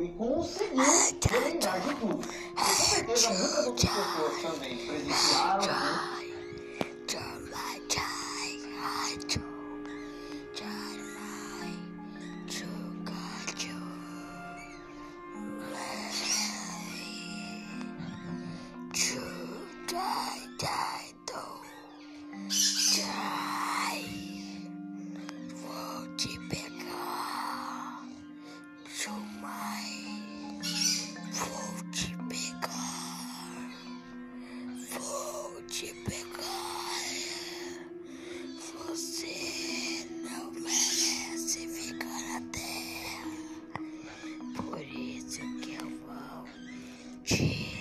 e conseguiu relembrar de tudo. E com certeza muitas outras pessoas também presenciaram, te pegar. Você não merece ficar na terra. Por isso que eu vou te